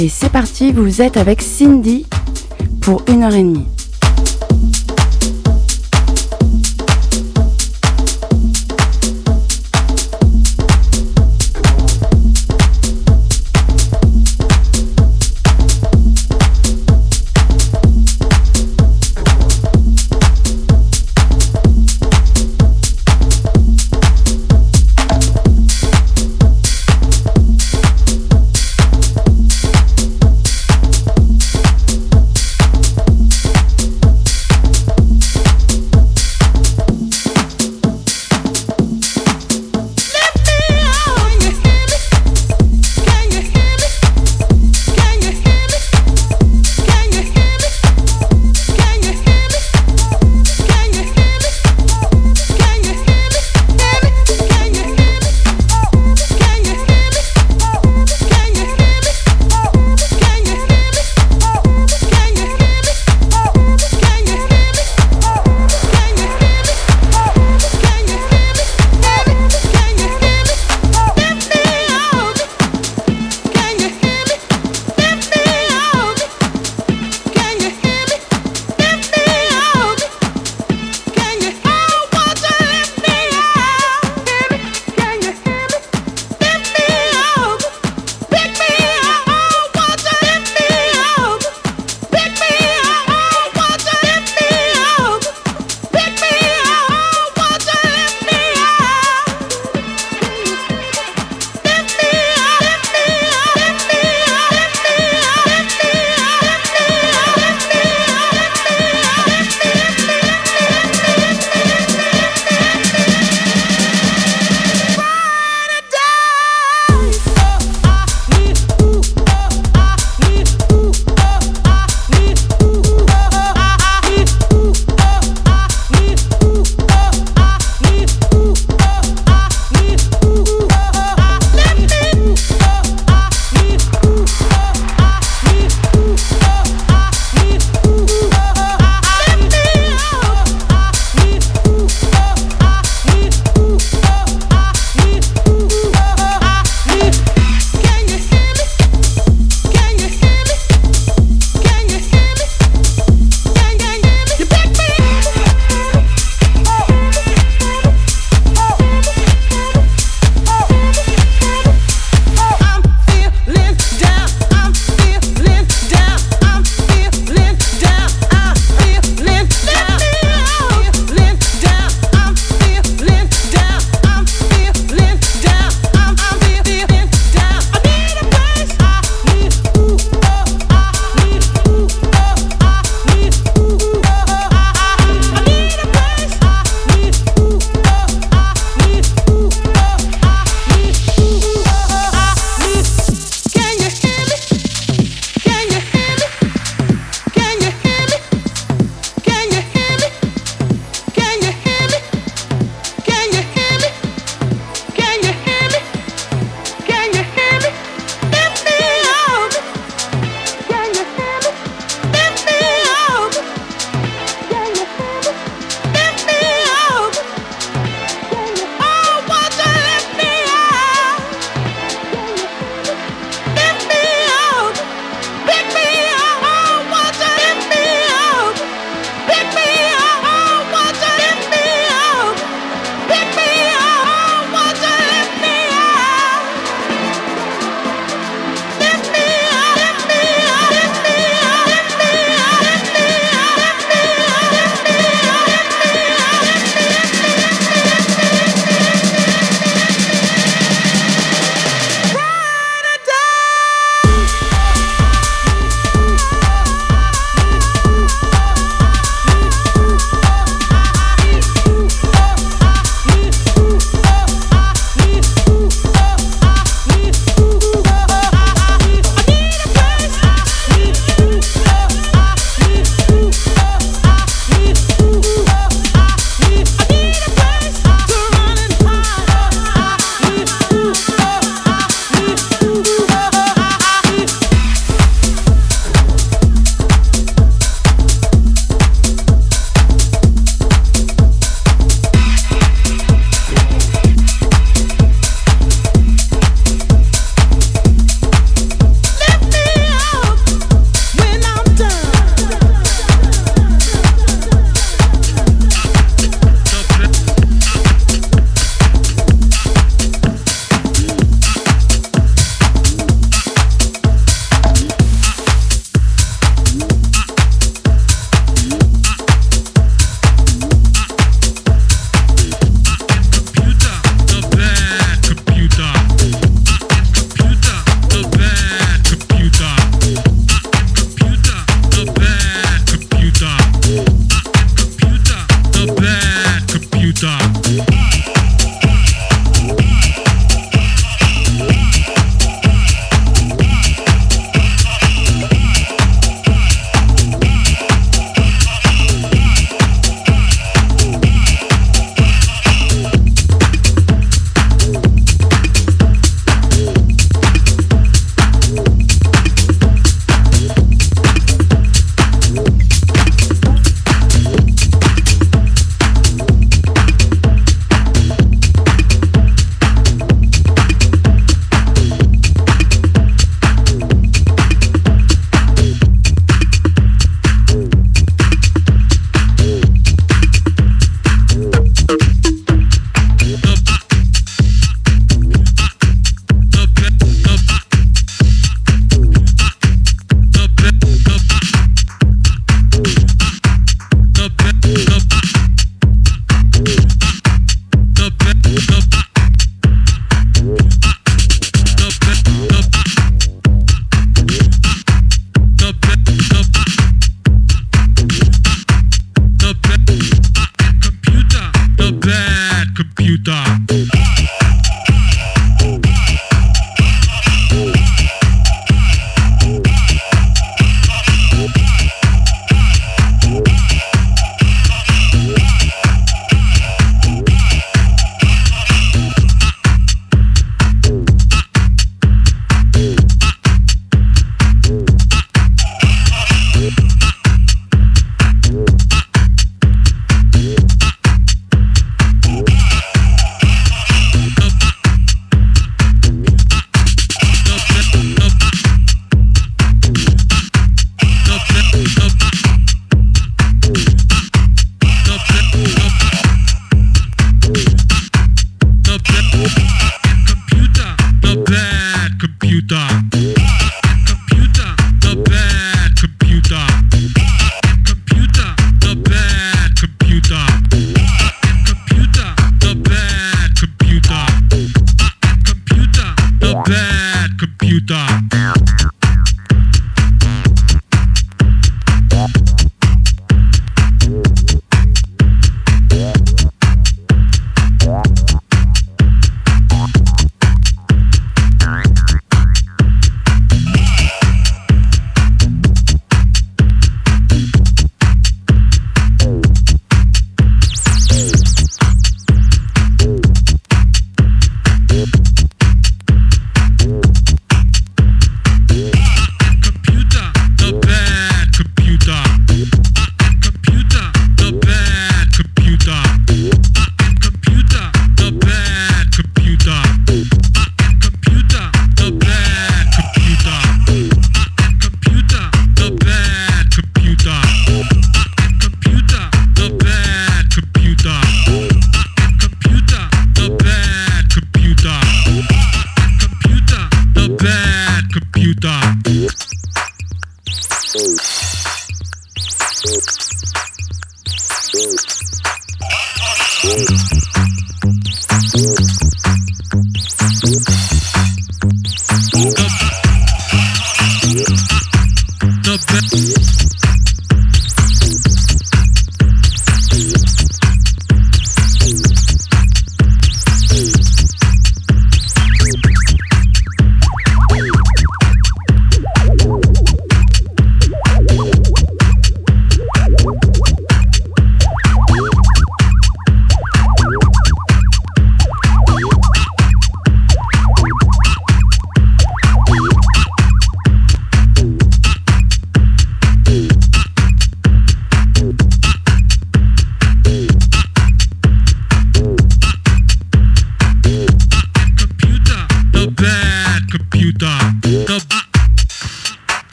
Allez, c'est parti, vous êtes avec Cindy pour une heure et demie.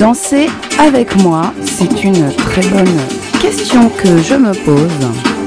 Dansez avec moi C'est une très bonne question que je me pose.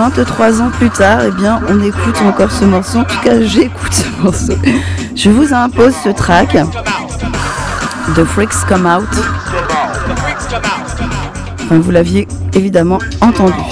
23 ans plus tard, eh bien, on écoute encore ce morceau. En tout cas, j'écoute ce morceau. Je vous impose ce track. The Freaks Come Out. Vous l'aviez évidemment entendu.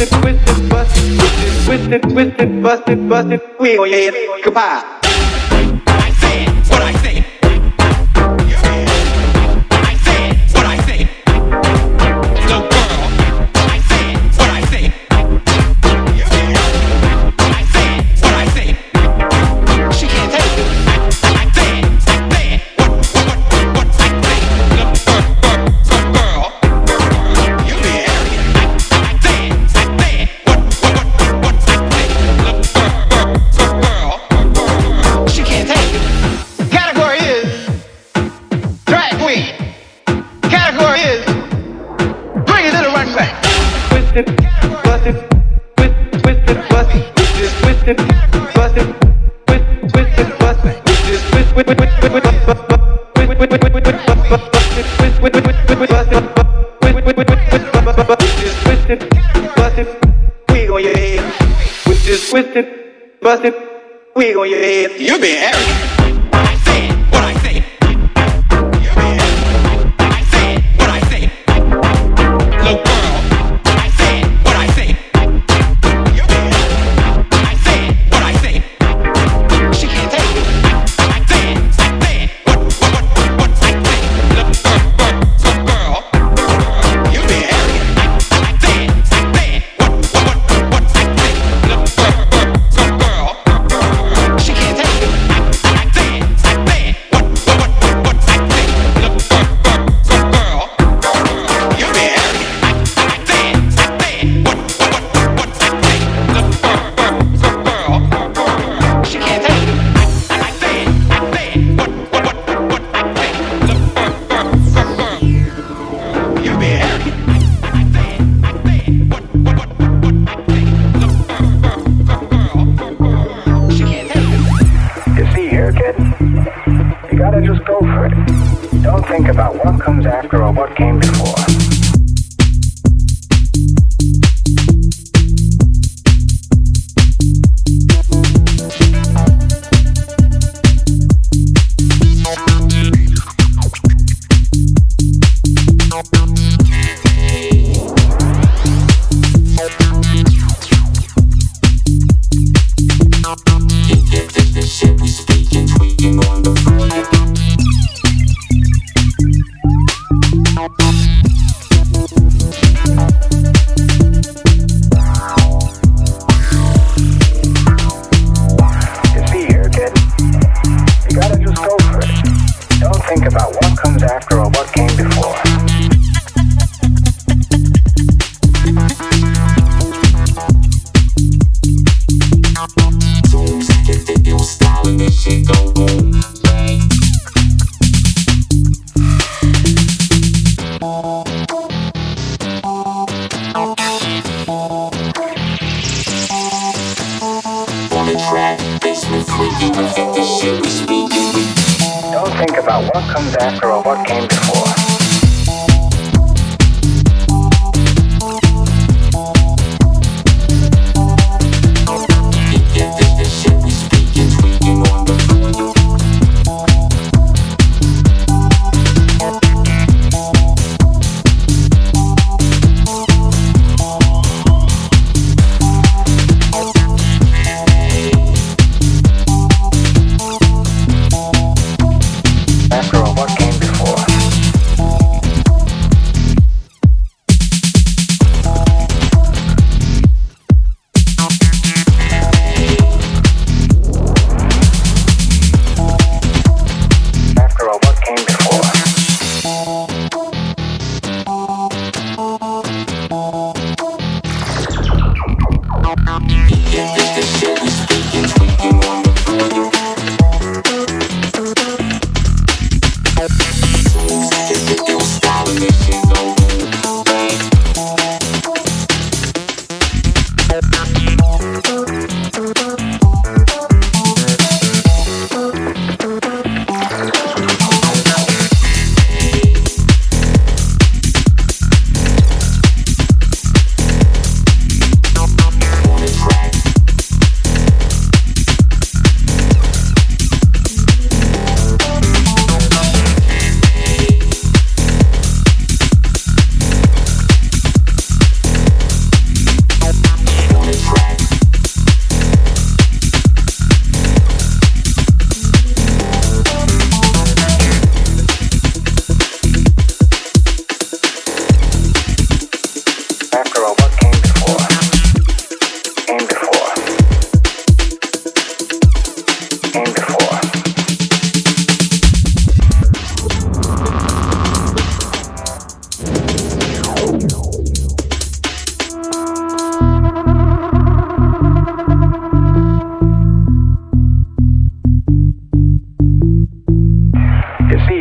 it, twist it, bust it, twist it, twist it, bust it, goodbye. I said what I busted, we gon' get it. You been arrogant.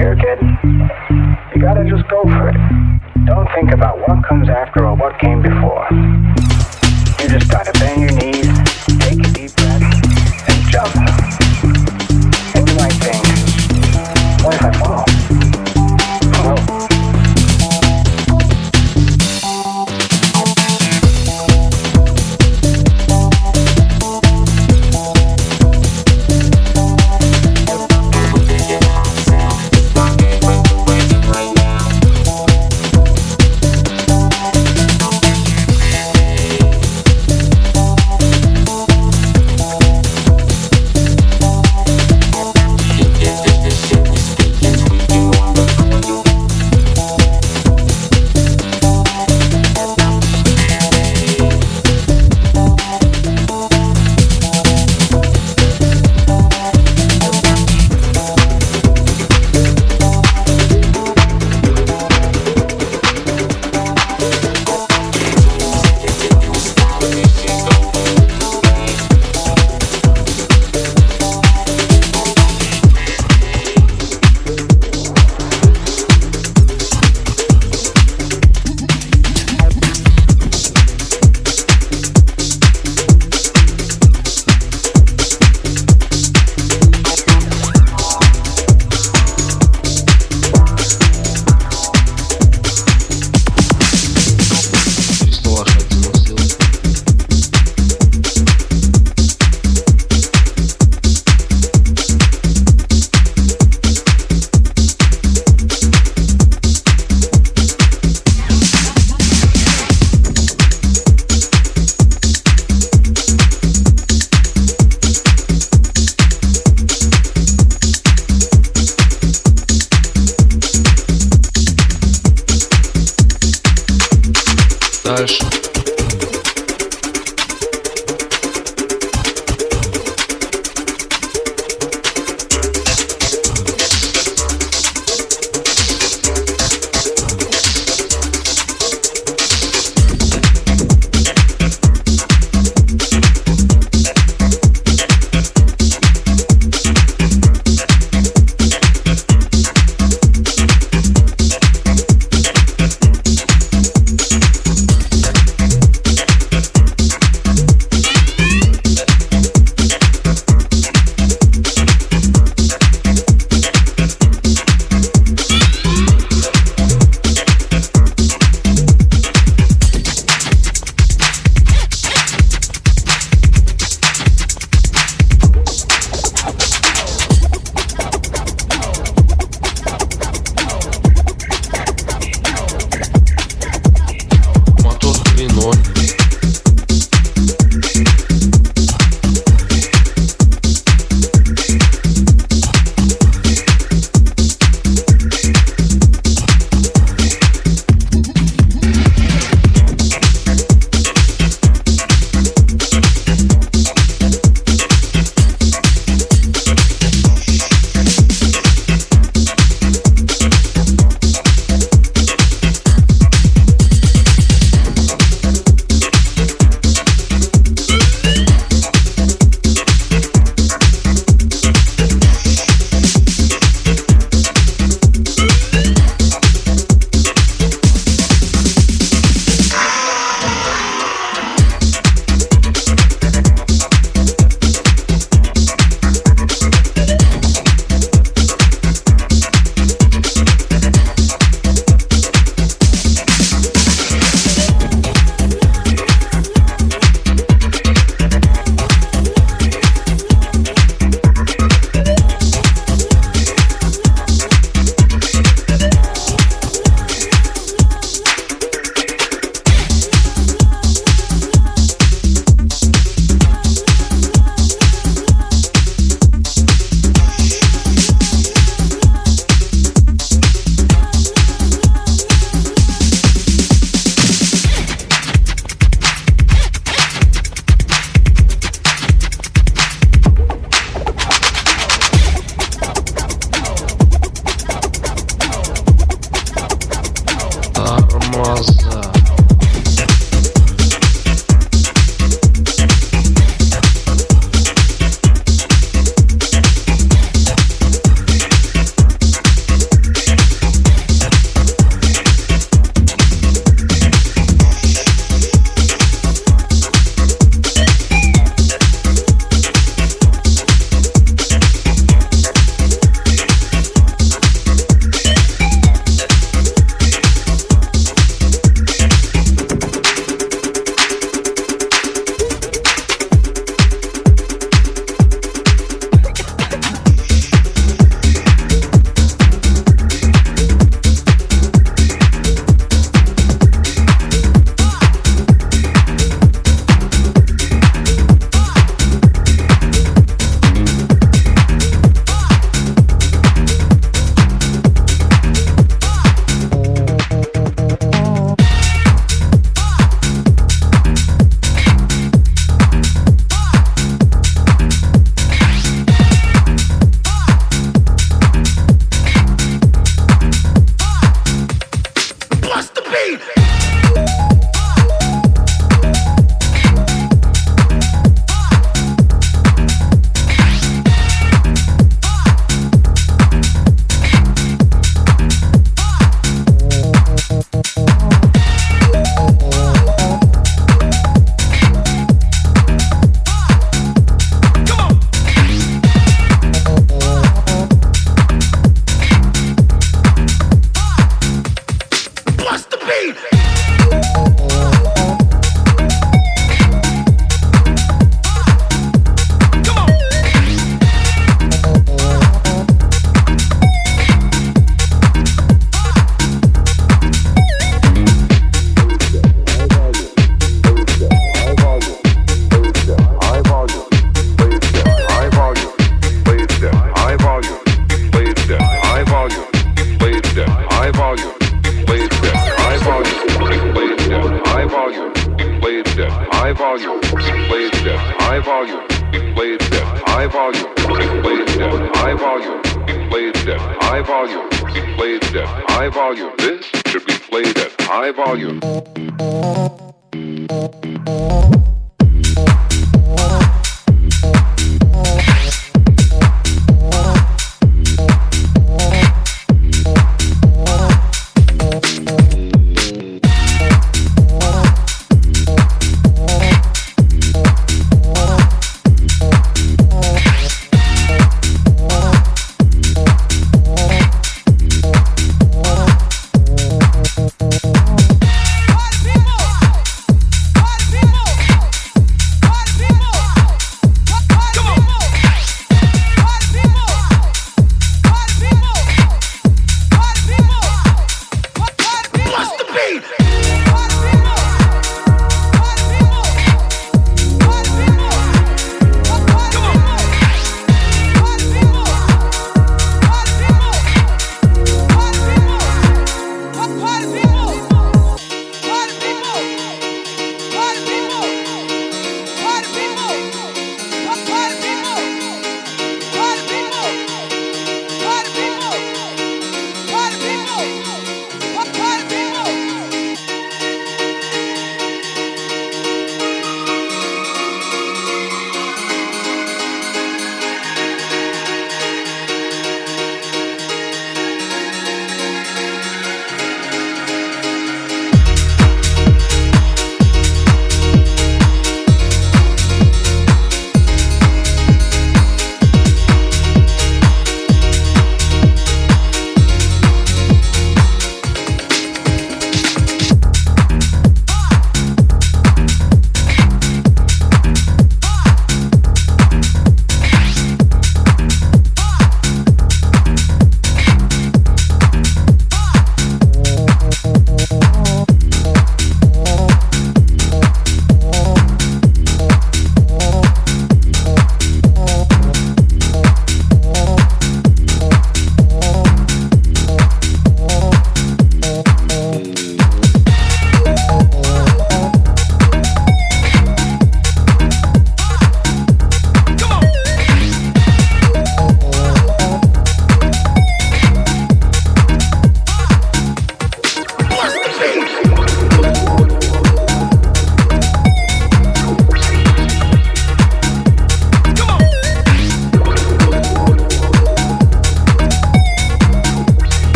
here, kid? You gotta just go for it. Don't think about what comes after or what came before.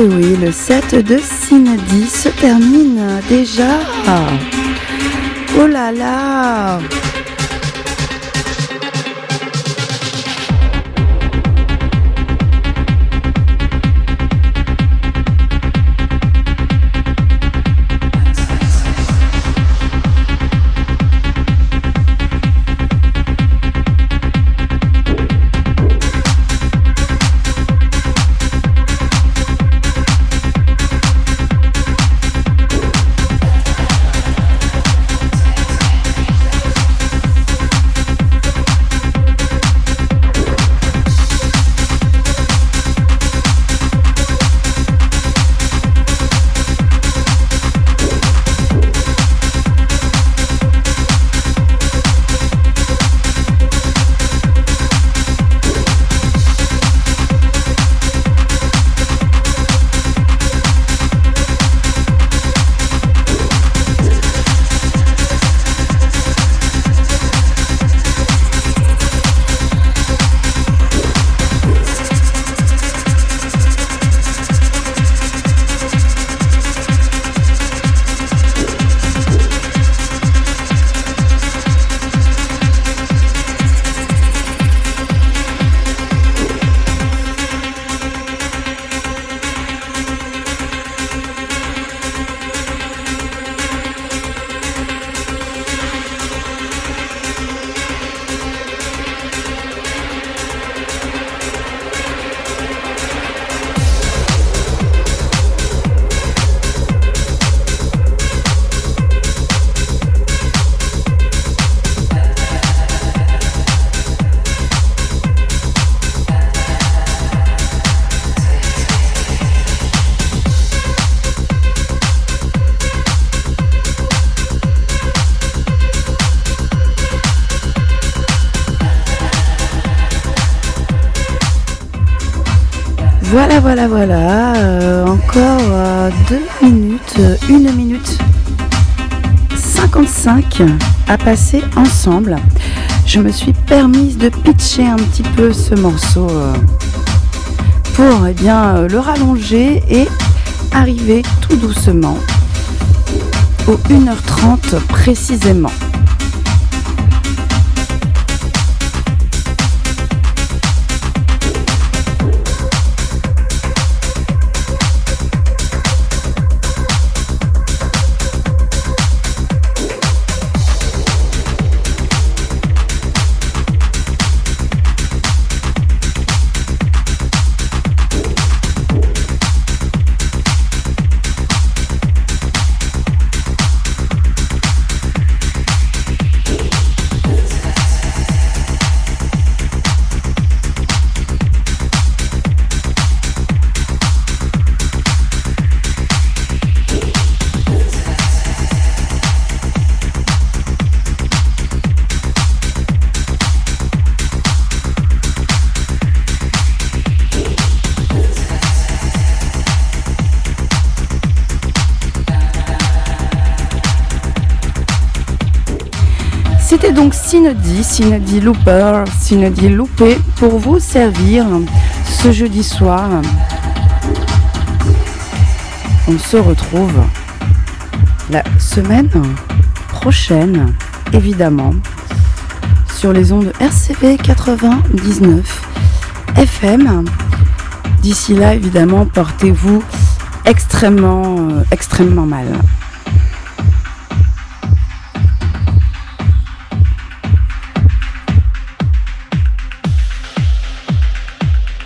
Et oui, le set de Cindy se termine déjà. Ah. Oh là là Voilà, euh, encore euh, deux minutes, euh, une minute 55 à passer ensemble. Je me suis permise de pitcher un petit peu ce morceau pour eh bien, le rallonger et arriver tout doucement aux 1h30 précisément. Donc Synody, Synody Looper, Synody Loupé pour vous servir ce jeudi soir. On se retrouve la semaine prochaine, évidemment, sur les ondes RCV 99 FM. D'ici là, évidemment, portez-vous extrêmement, euh, extrêmement mal.